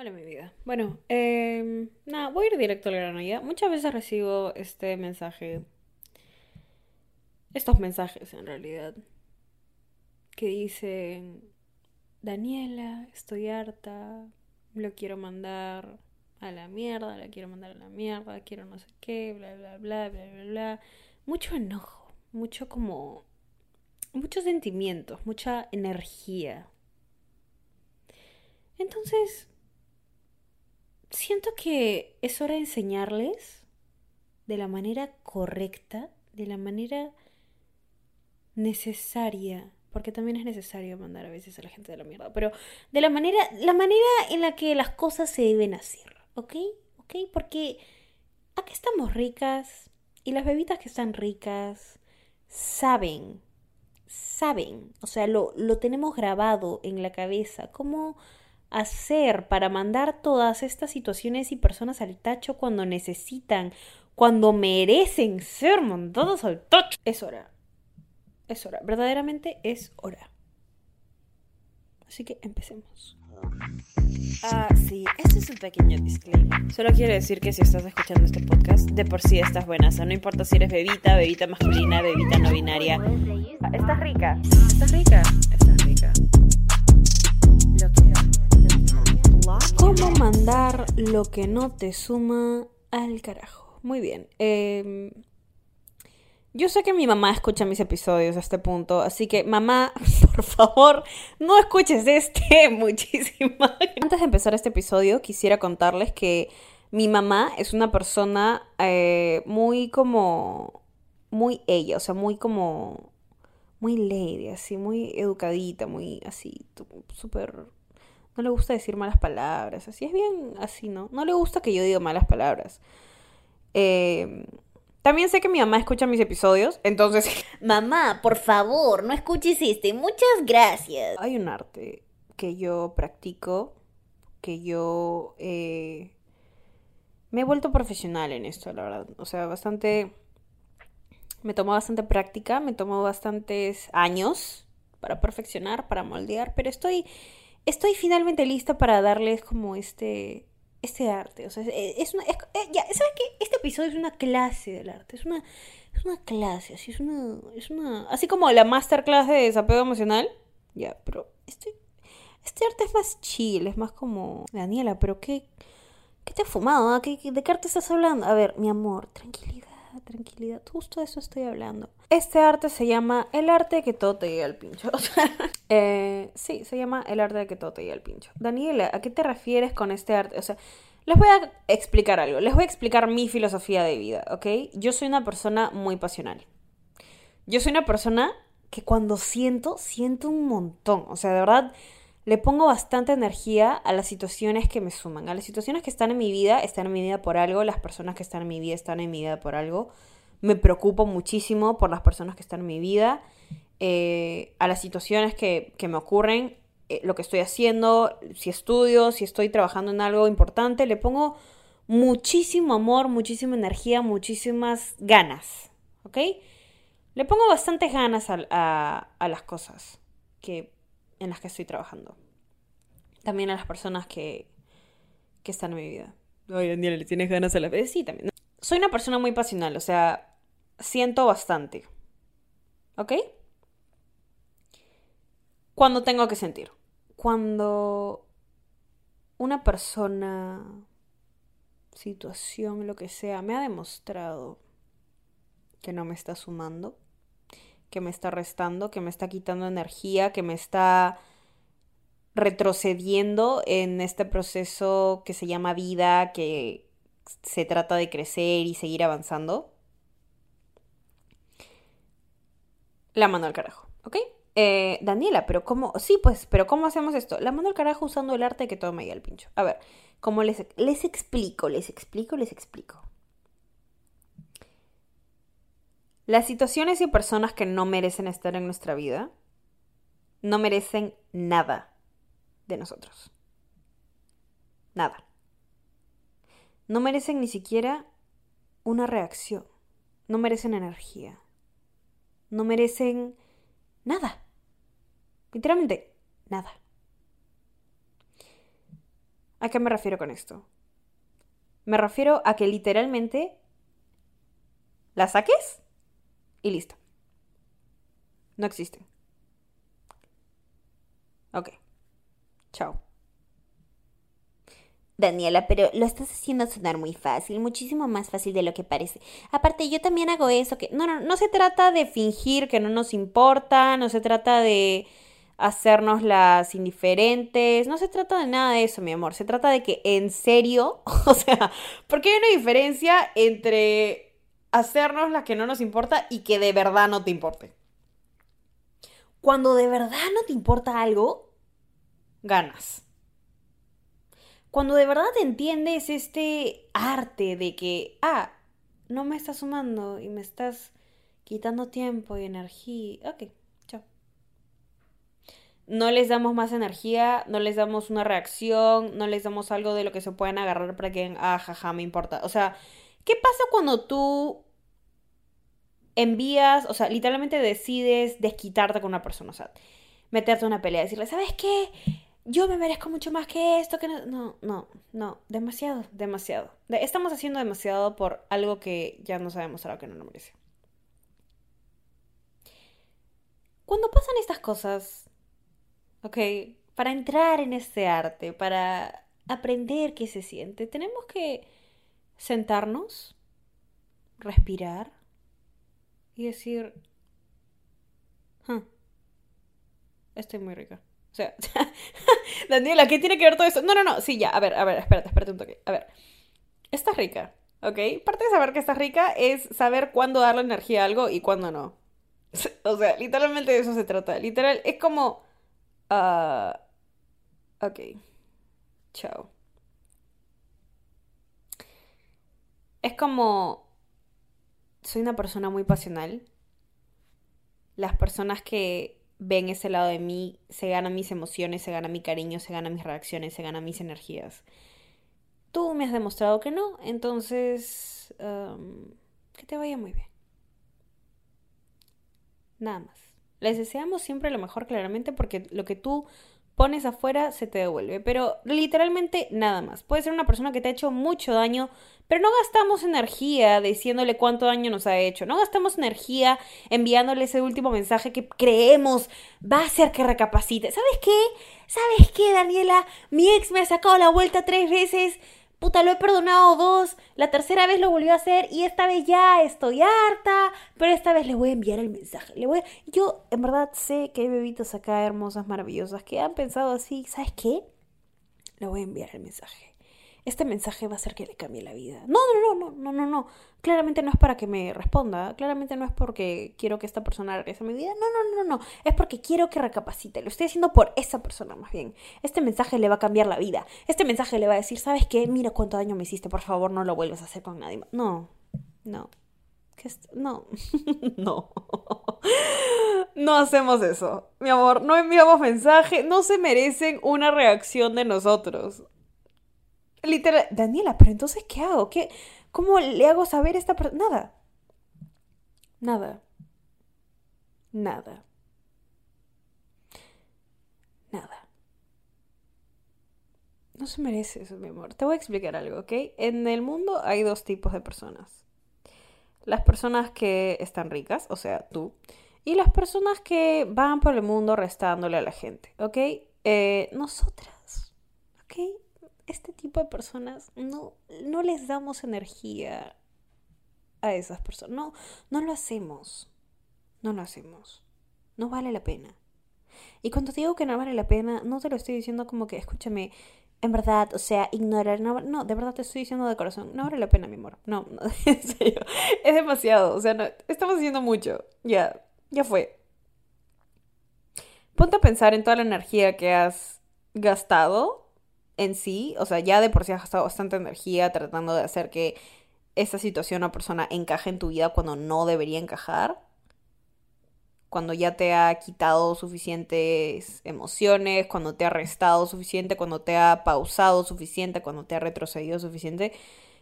Hola, mi vida. Bueno, eh, nada, voy a ir directo al grano ya. Muchas veces recibo este mensaje, estos mensajes en realidad, que dicen, Daniela, estoy harta, lo quiero mandar a la mierda, la quiero mandar a la mierda, quiero no sé qué, bla, bla, bla, bla, bla, bla. Mucho enojo, mucho como, muchos sentimientos, mucha energía. Entonces, siento que es hora de enseñarles de la manera correcta, de la manera necesaria, porque también es necesario mandar a veces a la gente de la mierda, pero de la manera, la manera en la que las cosas se deben hacer, ¿ok? ¿Ok? Porque acá estamos ricas y las bebitas que están ricas saben, saben, o sea, lo, lo tenemos grabado en la cabeza, cómo hacer para mandar todas estas situaciones y personas al tacho cuando necesitan, cuando merecen ser mandados al tacho. Es hora. Es hora. Verdaderamente es hora. Así que empecemos. Ah, sí, este es un pequeño disclaimer. Solo quiero decir que si estás escuchando este podcast, de por sí estás buena. O sea, no importa si eres bebita, bebita masculina, bebita no binaria. Estás rica. Estás rica. Estás rica. ¿Cómo mandar lo que no te suma al carajo? Muy bien. Eh, yo sé que mi mamá escucha mis episodios a este punto, así que mamá, por favor, no escuches este muchísimo. Antes de empezar este episodio, quisiera contarles que mi mamá es una persona eh, muy como, muy ella, o sea, muy como, muy lady, así, muy educadita, muy así, súper no le gusta decir malas palabras, así es bien así, ¿no? No le gusta que yo diga malas palabras. Eh, también sé que mi mamá escucha mis episodios, entonces... Mamá, por favor, no escuches este. Muchas gracias. Hay un arte que yo practico, que yo eh, me he vuelto profesional en esto, la verdad. O sea, bastante... Me tomó bastante práctica, me tomó bastantes años para perfeccionar, para moldear, pero estoy estoy finalmente lista para darles como este este arte. O sea, es, una. Eh, ya, ¿sabes qué? Este episodio es una clase del arte. Es una. Es una clase, así es una. Es una. Así como la masterclass de desapego emocional. Ya, pero este. Este arte es más chill, es más como. Daniela, pero qué. ¿Qué te has fumado? Ah? ¿Qué, ¿De qué arte estás hablando? A ver, mi amor, tranquilidad tranquilidad. Justo de eso estoy hablando. Este arte se llama el arte que todo te llegue al pincho. eh, sí, se llama el arte de que todo te llegue al pincho. Daniela, ¿a qué te refieres con este arte? O sea, les voy a explicar algo. Les voy a explicar mi filosofía de vida, ¿ok? Yo soy una persona muy pasional. Yo soy una persona que cuando siento, siento un montón. O sea, de verdad le pongo bastante energía a las situaciones que me suman, a las situaciones que están en mi vida, están en mi vida por algo, las personas que están en mi vida están en mi vida por algo. Me preocupo muchísimo por las personas que están en mi vida, eh, a las situaciones que, me ocurren, eh, lo que estoy haciendo, si estudio, si estoy trabajando en algo importante, le pongo muchísimo amor, muchísima energía, muchísimas ganas, ¿ok? Le pongo bastantes ganas a, a las cosas que en las que estoy trabajando. También a las personas que, que están en mi vida. Ay, Daniela, ¿le tienes ganas a la vez? Sí, también. Soy una persona muy pasional, o sea, siento bastante. ¿Ok? Cuando tengo que sentir. Cuando una persona, situación, lo que sea, me ha demostrado que no me está sumando, que me está restando, que me está quitando energía, que me está retrocediendo en este proceso que se llama vida, que se trata de crecer y seguir avanzando. La mano al carajo, ¿ok? Eh, Daniela, pero ¿cómo? Sí, pues, pero ¿cómo hacemos esto? La mano al carajo usando el arte que todo me llegue al pincho. A ver, ¿cómo les, les explico? Les explico, les explico. Las situaciones y personas que no merecen estar en nuestra vida no merecen nada de nosotros. Nada. No merecen ni siquiera una reacción. No merecen energía. No merecen nada. Literalmente, nada. ¿A qué me refiero con esto? Me refiero a que literalmente la saques y listo. No existen. Ok. Chao. Daniela, pero lo estás haciendo sonar muy fácil, muchísimo más fácil de lo que parece. Aparte, yo también hago eso, que no, no, no se trata de fingir que no nos importa, no se trata de hacernos las indiferentes, no se trata de nada de eso, mi amor, se trata de que en serio, o sea, porque hay una diferencia entre hacernos las que no nos importa y que de verdad no te importe. Cuando de verdad no te importa algo, ganas. Cuando de verdad entiendes este arte de que, ah, no me estás sumando y me estás quitando tiempo y energía, ok, chao. No les damos más energía, no les damos una reacción, no les damos algo de lo que se puedan agarrar para que, ah, jaja, me importa. O sea, ¿qué pasa cuando tú envías, o sea, literalmente decides desquitarte con una persona, o sea, meterte en una pelea, decirle, ¿sabes qué? yo me merezco mucho más que esto, que no, no, no, no, demasiado, demasiado. Estamos haciendo demasiado por algo que ya nos ha demostrado que no nos merece. Cuando pasan estas cosas, ok, para entrar en este arte, para aprender qué se siente, tenemos que sentarnos, respirar y decir, estoy muy rica. O sea, Daniela, ¿qué tiene que ver todo eso? No, no, no, sí, ya, a ver, a ver, espérate, espérate un toque. A ver, estás rica, ¿ok? Parte de saber que estás rica es saber cuándo darle energía a algo y cuándo no. O sea, literalmente de eso se trata. Literal, es como... Uh, ok, chao. Es como... Soy una persona muy pasional. Las personas que ven ese lado de mí, se ganan mis emociones, se gana mi cariño, se ganan mis reacciones, se ganan mis energías. Tú me has demostrado que no, entonces que te vaya muy bien. Nada más. Les deseamos siempre lo mejor claramente porque lo que tú pones afuera se te devuelve. Pero literalmente nada más. Puede ser una persona que te ha hecho mucho daño, pero no gastamos energía diciéndole cuánto daño nos ha hecho. No gastamos energía enviándole ese último mensaje que creemos va a hacer que recapacite. ¿Sabes qué? ¿Sabes qué, Daniela? Mi ex me ha sacado la vuelta tres veces puta, lo he perdonado dos, la tercera vez lo volvió a hacer y esta vez ya estoy harta, pero esta vez le voy a enviar el mensaje. Le voy Yo en verdad sé que hay bebitos acá hermosas, maravillosas, que han pensado así, ¿sabes qué? Le voy a enviar el mensaje este mensaje va a hacer que le cambie la vida. No, no, no, no, no, no, no. Claramente no es para que me responda, claramente no es porque quiero que esta persona regrese a mi vida. No, no, no, no. Es porque quiero que recapacite. Lo estoy haciendo por esa persona más bien. Este mensaje le va a cambiar la vida. Este mensaje le va a decir, ¿sabes qué? Mira cuánto daño me hiciste, por favor, no lo vuelvas a hacer con nadie más. No, no. No, no. No hacemos eso. Mi amor, no enviamos mensaje. No se merecen una reacción de nosotros. Literal, Daniela, pero entonces, ¿qué hago? ¿Qué, ¿Cómo le hago saber a esta persona? Nada. Nada. Nada. Nada. No se merece eso, mi amor. Te voy a explicar algo, ¿ok? En el mundo hay dos tipos de personas. Las personas que están ricas, o sea, tú, y las personas que van por el mundo restándole a la gente, ¿ok? Eh, nosotras, ¿ok? Este tipo de personas no, no les damos energía a esas personas. No, no lo hacemos. No lo hacemos. No vale la pena. Y cuando te digo que no vale la pena, no te lo estoy diciendo como que, escúchame, en verdad, o sea, ignorar, no, no, de verdad te estoy diciendo de corazón, no vale la pena, mi amor. No, no en serio, es demasiado, o sea, estamos haciendo mucho. Ya, ya fue. Ponte a pensar en toda la energía que has gastado en sí, o sea, ya de por sí has gastado bastante energía tratando de hacer que esa situación o persona encaje en tu vida cuando no debería encajar. Cuando ya te ha quitado suficientes emociones, cuando te ha restado suficiente, cuando te ha pausado suficiente, cuando te ha retrocedido suficiente.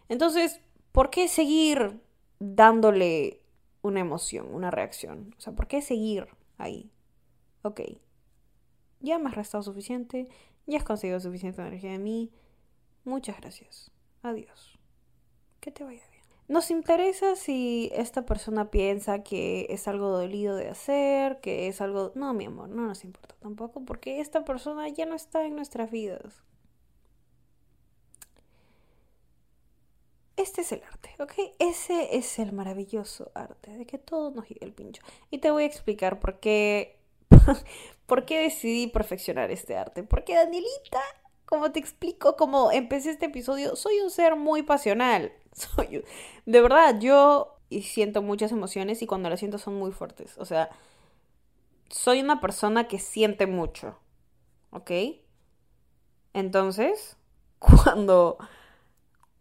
Entonces, ¿por qué seguir dándole una emoción, una reacción? O sea, ¿por qué seguir ahí? Ok, ya me has restado suficiente, ya has conseguido suficiente energía de mí, Muchas gracias. Adiós. Que te vaya bien. Nos interesa si esta persona piensa que es algo dolido de hacer, que es algo... No, mi amor, no nos importa tampoco porque esta persona ya no está en nuestras vidas. Este es el arte, ¿ok? Ese es el maravilloso arte de que todo nos llegue el pincho. Y te voy a explicar por qué, por qué decidí perfeccionar este arte. Porque Danielita, como te explico, como empecé este episodio, soy un ser muy pasional. Soy, de verdad, yo siento muchas emociones y cuando las siento son muy fuertes. O sea, soy una persona que siente mucho, ¿ok? Entonces, cuando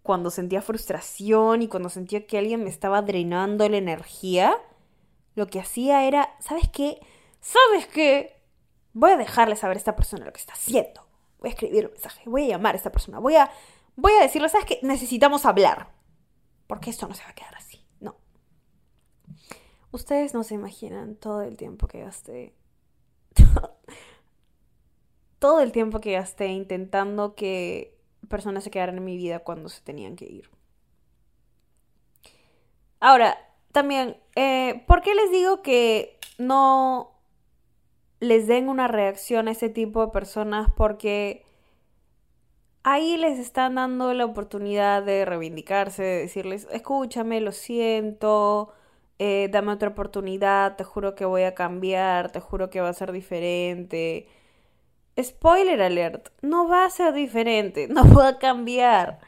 cuando sentía frustración y cuando sentía que alguien me estaba drenando la energía, lo que hacía era, ¿sabes qué? ¿Sabes qué? Voy a dejarle saber a esta persona lo que está haciendo. Voy a escribir un mensaje, voy a llamar a esta persona, voy a, voy a decirle, ¿sabes qué? Necesitamos hablar. Porque esto no se va a quedar así. No. Ustedes no se imaginan todo el tiempo que gasté. todo el tiempo que gasté intentando que personas se quedaran en mi vida cuando se tenían que ir. Ahora, también, eh, ¿por qué les digo que no les den una reacción a ese tipo de personas? Porque ahí les están dando la oportunidad de reivindicarse, de decirles, escúchame, lo siento, eh, dame otra oportunidad, te juro que voy a cambiar, te juro que va a ser diferente. Spoiler alert, no va a ser diferente, no va a cambiar.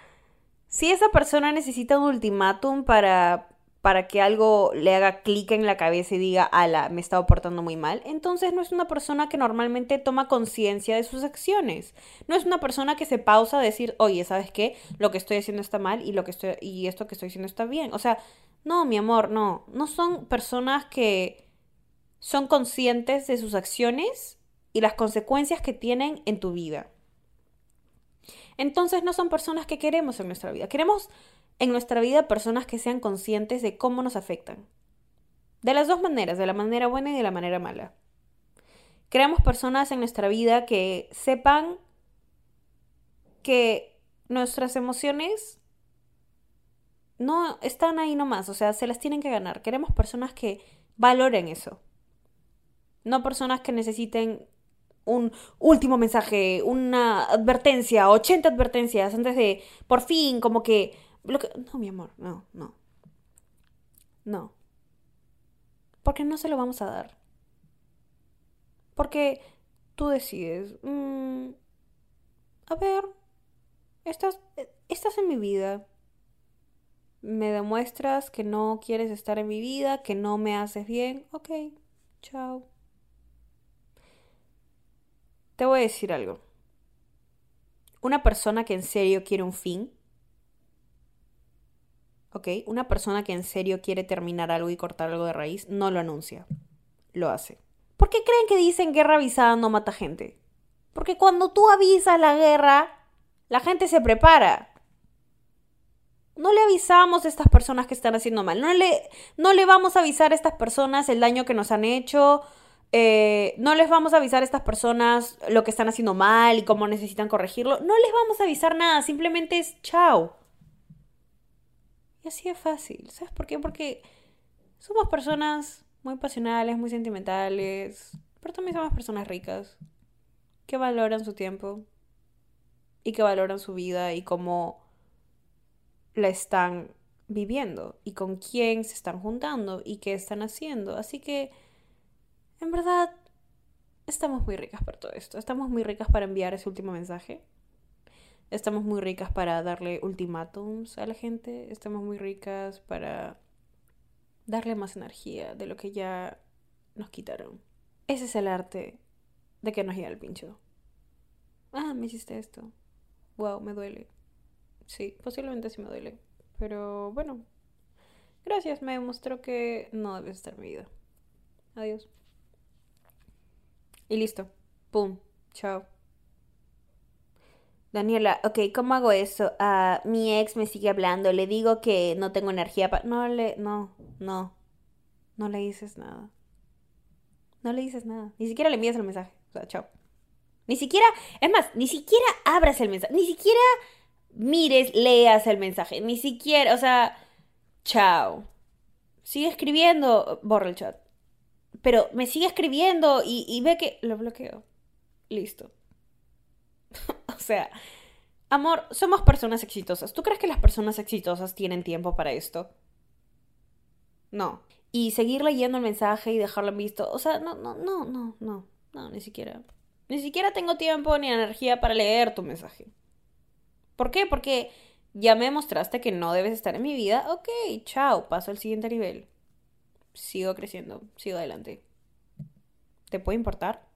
Si esa persona necesita un ultimátum para, para que algo le haga clic en la cabeza y diga, ala, me estaba portando muy mal, entonces no es una persona que normalmente toma conciencia de sus acciones. No es una persona que se pausa a decir, oye, ¿sabes qué? Lo que estoy haciendo está mal y, lo que estoy, y esto que estoy haciendo está bien. O sea, no, mi amor, no. No son personas que son conscientes de sus acciones y las consecuencias que tienen en tu vida. Entonces no son personas que queremos en nuestra vida. Queremos en nuestra vida personas que sean conscientes de cómo nos afectan. De las dos maneras, de la manera buena y de la manera mala. Queremos personas en nuestra vida que sepan que nuestras emociones no están ahí nomás, o sea, se las tienen que ganar. Queremos personas que valoren eso. No personas que necesiten un último mensaje, una advertencia, 80 advertencias antes de, por fin, como que... No, mi amor, no, no. No. Porque no se lo vamos a dar. Porque tú decides, mm, a ver, estás, estás en mi vida. Me demuestras que no quieres estar en mi vida, que no me haces bien. Ok, chao. Te voy a decir algo. Una persona que en serio quiere un fin, ¿ok? Una persona que en serio quiere terminar algo y cortar algo de raíz, no lo anuncia, lo hace. ¿Por qué creen que dicen guerra avisada no mata gente? Porque cuando tú avisas la guerra, la gente se prepara. No le avisamos a estas personas que están haciendo mal. No le, no le vamos a avisar a estas personas el daño que nos han hecho eh, no les vamos a avisar a estas personas lo que están haciendo mal y cómo necesitan corregirlo. No les vamos a avisar nada, simplemente es chao. Y así es fácil. ¿Sabes por qué? Porque somos personas muy pasionales, muy sentimentales, pero también somos personas ricas, que valoran su tiempo y que valoran su vida y cómo la están viviendo y con quién se están juntando y qué están haciendo. Así que en verdad, estamos muy ricas para todo esto. Estamos muy ricas para enviar ese último mensaje. Estamos muy ricas para darle ultimátums a la gente. Estamos muy ricas para darle más energía de lo que ya nos quitaron. Ese es el arte de que nos llega el pincho. Ah, me hiciste esto. Wow, me duele. Sí, posiblemente sí me duele. Pero bueno, gracias, me demostró que no debes estar en mi vida. Adiós. Y listo. Pum. Chao. Daniela, ok, ¿cómo hago eso? Ah, mi ex me sigue hablando, le digo que no tengo energía para... No le... No, no. No le dices nada. No le dices nada. Ni siquiera le envías el mensaje. O sea, chao. Ni siquiera... Es más, ni siquiera abras el mensaje. Ni siquiera mires, leas el mensaje. Ni siquiera, o sea, chao. Sigue escribiendo, borra el chat. Pero me sigue escribiendo y, y ve que lo bloqueo. Listo. sea, amor, somos personas exitosas. ¿Tú crees que las personas exitosas tienen tiempo para esto? No. Y seguir leyendo el mensaje y dejarlo en visto. O sea, no, no, no, no, no. No, ni siquiera. Ni siquiera tengo tiempo ni energía para leer tu mensaje. ¿Por qué? Porque ya me mostraste que no debes estar en mi vida. Ok, chao, paso al siguiente nivel. Sigo creciendo, sigo adelante. ¿Te puede importar?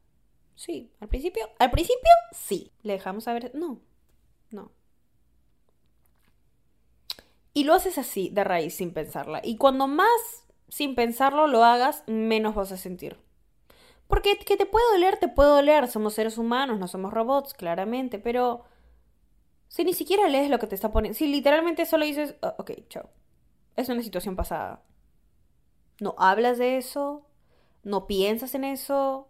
Sí. ¿Al principio? Al principio, sí. ¿Le dejamos saber? No. No. Y lo haces así, de raíz, sin pensarla. Y cuando más sin pensarlo lo hagas, menos vas a sentir. Porque que te puede doler, te puede doler. Somos seres humanos, no somos robots, claramente. Pero si ni siquiera lees lo que te está poniendo, si literalmente solo dices, oh, ok, chao. Es una situación pasada. No hablas de eso, no piensas en eso.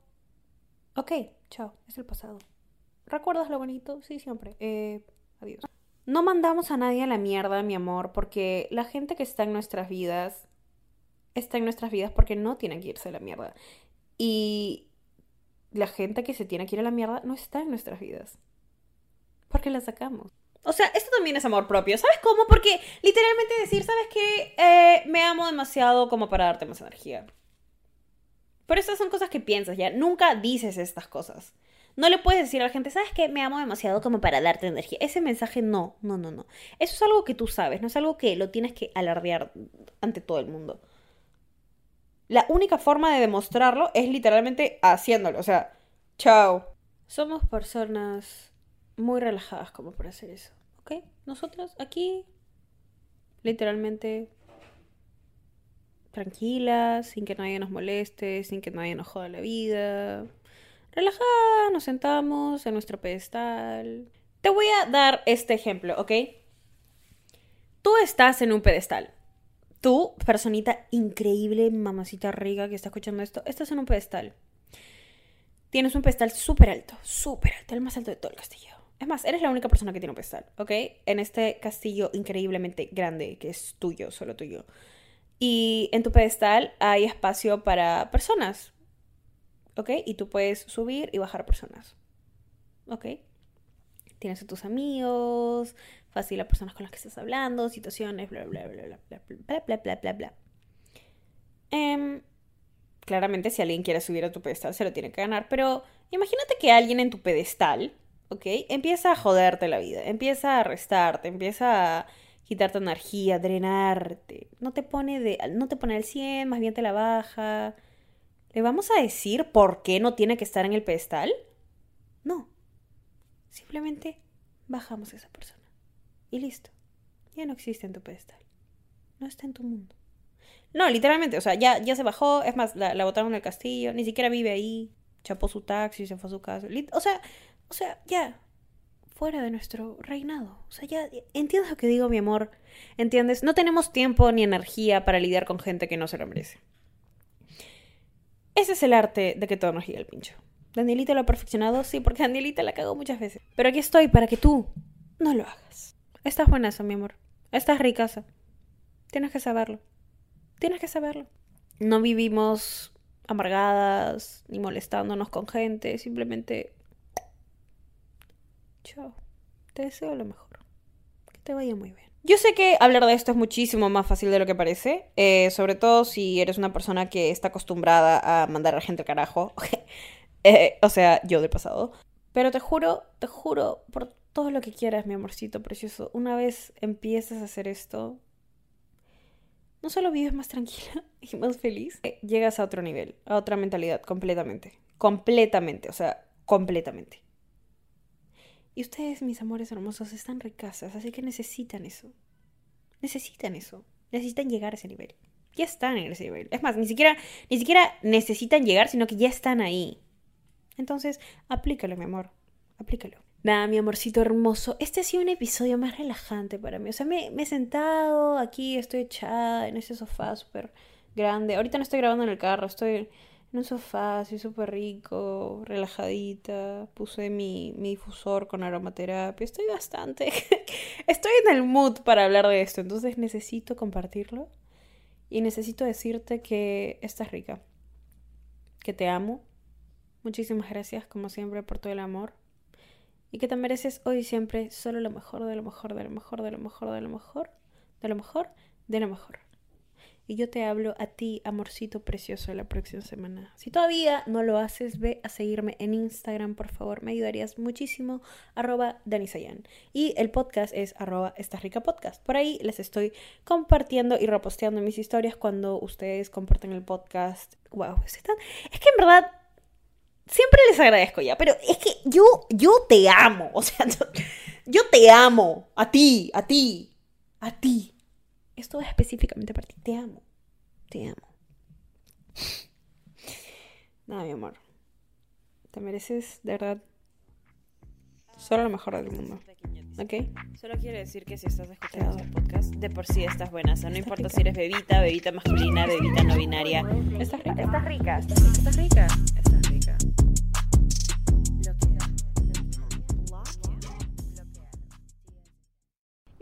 Ok, chao, es el pasado. ¿Recuerdas lo bonito? Sí, siempre. Eh, adiós. No mandamos a nadie a la mierda, mi amor, porque la gente que está en nuestras vidas está en nuestras vidas porque no tiene que irse a la mierda. Y la gente que se tiene que ir a la mierda no está en nuestras vidas. Porque la sacamos. O sea, esto también es amor propio. ¿Sabes cómo? Porque literalmente decir, ¿sabes qué? Eh, me amo demasiado como para darte más energía. Pero estas son cosas que piensas ya. Nunca dices estas cosas. No le puedes decir a la gente, ¿sabes qué? Me amo demasiado como para darte energía. Ese mensaje no, no, no, no. Eso es algo que tú sabes, no es algo que lo tienes que alardear ante todo el mundo. La única forma de demostrarlo es literalmente haciéndolo. O sea, chao. Somos personas muy relajadas como para hacer eso. ¿Ok? Nosotros aquí, literalmente, tranquilas, sin que nadie nos moleste, sin que nadie nos joda la vida. Relajadas, nos sentamos en nuestro pedestal. Te voy a dar este ejemplo, ¿ok? Tú estás en un pedestal tú, personita increíble, mamacita rica que está escuchando esto, estás en un pedestal. Tienes un pedestal súper alto, súper alto, el más alto de todo el castillo. Es más, eres la única persona que tiene un pedestal, ¿ok? En este castillo increíblemente grande que es tuyo, solo tuyo. Y en tu pedestal hay espacio para personas, ¿ok? Y tú puedes subir y bajar personas, ¿ok? Tienes a tus amigos, fácil a personas con las que estás hablando, situaciones, bla, bla, bla, bla, bla, bla, bla, bla, bla. Eh, claramente, si alguien quiere subir a tu pedestal, se lo tiene que ganar, pero imagínate que alguien en tu pedestal, ¿ok? Empieza a joderte la vida, empieza a restarte, empieza a quitarte energía, drenarte. No te pone de no te pone al 100, más bien te la baja. ¿Le vamos a decir por qué no tiene que estar en el pedestal? No. Simplemente bajamos a esa persona. Y listo. Ya no existe en tu pedestal. No está en tu mundo. No, literalmente, o sea, ya, ya se bajó. Es más, la, la botaron del castillo. Ni siquiera vive ahí. Chapó su taxi, se fue a su casa. O sea, o sea, ya. Fuera de nuestro reinado. O sea, ya. ¿Entiendes lo que digo, mi amor? ¿Entiendes? No tenemos tiempo ni energía para lidiar con gente que no se lo merece. Ese es el arte de que todo nos llegue el pincho. ¿Danielita lo ha perfeccionado? Sí, porque Danielita la cagó muchas veces. Pero aquí estoy para que tú no lo hagas. Estás buenazo, mi amor. Estás ricaza. Tienes que saberlo. Tienes que saberlo. No vivimos amargadas ni molestándonos con gente. Simplemente. Chao. Te deseo lo mejor. Que te vaya muy bien. Yo sé que hablar de esto es muchísimo más fácil de lo que parece, eh, sobre todo si eres una persona que está acostumbrada a mandar a la gente al carajo, eh, o sea, yo del pasado. Pero te juro, te juro, por todo lo que quieras, mi amorcito precioso. Una vez empiezas a hacer esto, no solo vives más tranquila y más feliz, eh, llegas a otro nivel, a otra mentalidad, completamente. Completamente, o sea, completamente. Y ustedes, mis amores hermosos, están ricasas, así que necesitan eso. Necesitan eso. Necesitan llegar a ese nivel. Ya están en ese nivel. Es más, ni siquiera, ni siquiera necesitan llegar, sino que ya están ahí. Entonces, aplícalo, mi amor. Aplícalo. Nada, mi amorcito hermoso, este ha sido un episodio más relajante para mí. O sea, me, he sentado aquí, estoy echada en ese sofá súper grande. Ahorita no estoy grabando en el carro, estoy en un sofá, súper rico, relajadita. Puse mi, mi difusor con aromaterapia. Estoy bastante. Estoy en el mood para hablar de esto. Entonces necesito compartirlo. Y necesito decirte que estás rica. Que te amo. Muchísimas gracias, como siempre, por todo el amor. Y que te mereces hoy y siempre solo lo mejor, de lo mejor, de lo mejor, de lo mejor, de lo mejor, de lo mejor, de lo mejor y yo te hablo a ti, amorcito precioso, la próxima semana. Si todavía no lo haces, ve a seguirme en Instagram, por favor, me ayudarías muchísimo, arroba Danisayan. Y el podcast es arroba Esta Rica Podcast. Por ahí les estoy compartiendo y reposteando mis historias cuando ustedes comparten el podcast. Wow, es que en verdad siempre les agradezco ya, pero es que yo, yo te amo, o sea, yo te amo, a ti, a ti, a ti. Esto es específicamente para ti. Te amo. Te amo. Nada, mi amor. Te mereces, de verdad, solo lo mejor del mundo. ¿Ok? Solo quiero decir que si estás escuchando este podcast, de por sí estás buena. O sea, no importa si eres bebita, bebita masculina, bebita no binaria. Estás rica. Estás rica. Estás rica. Estás rica.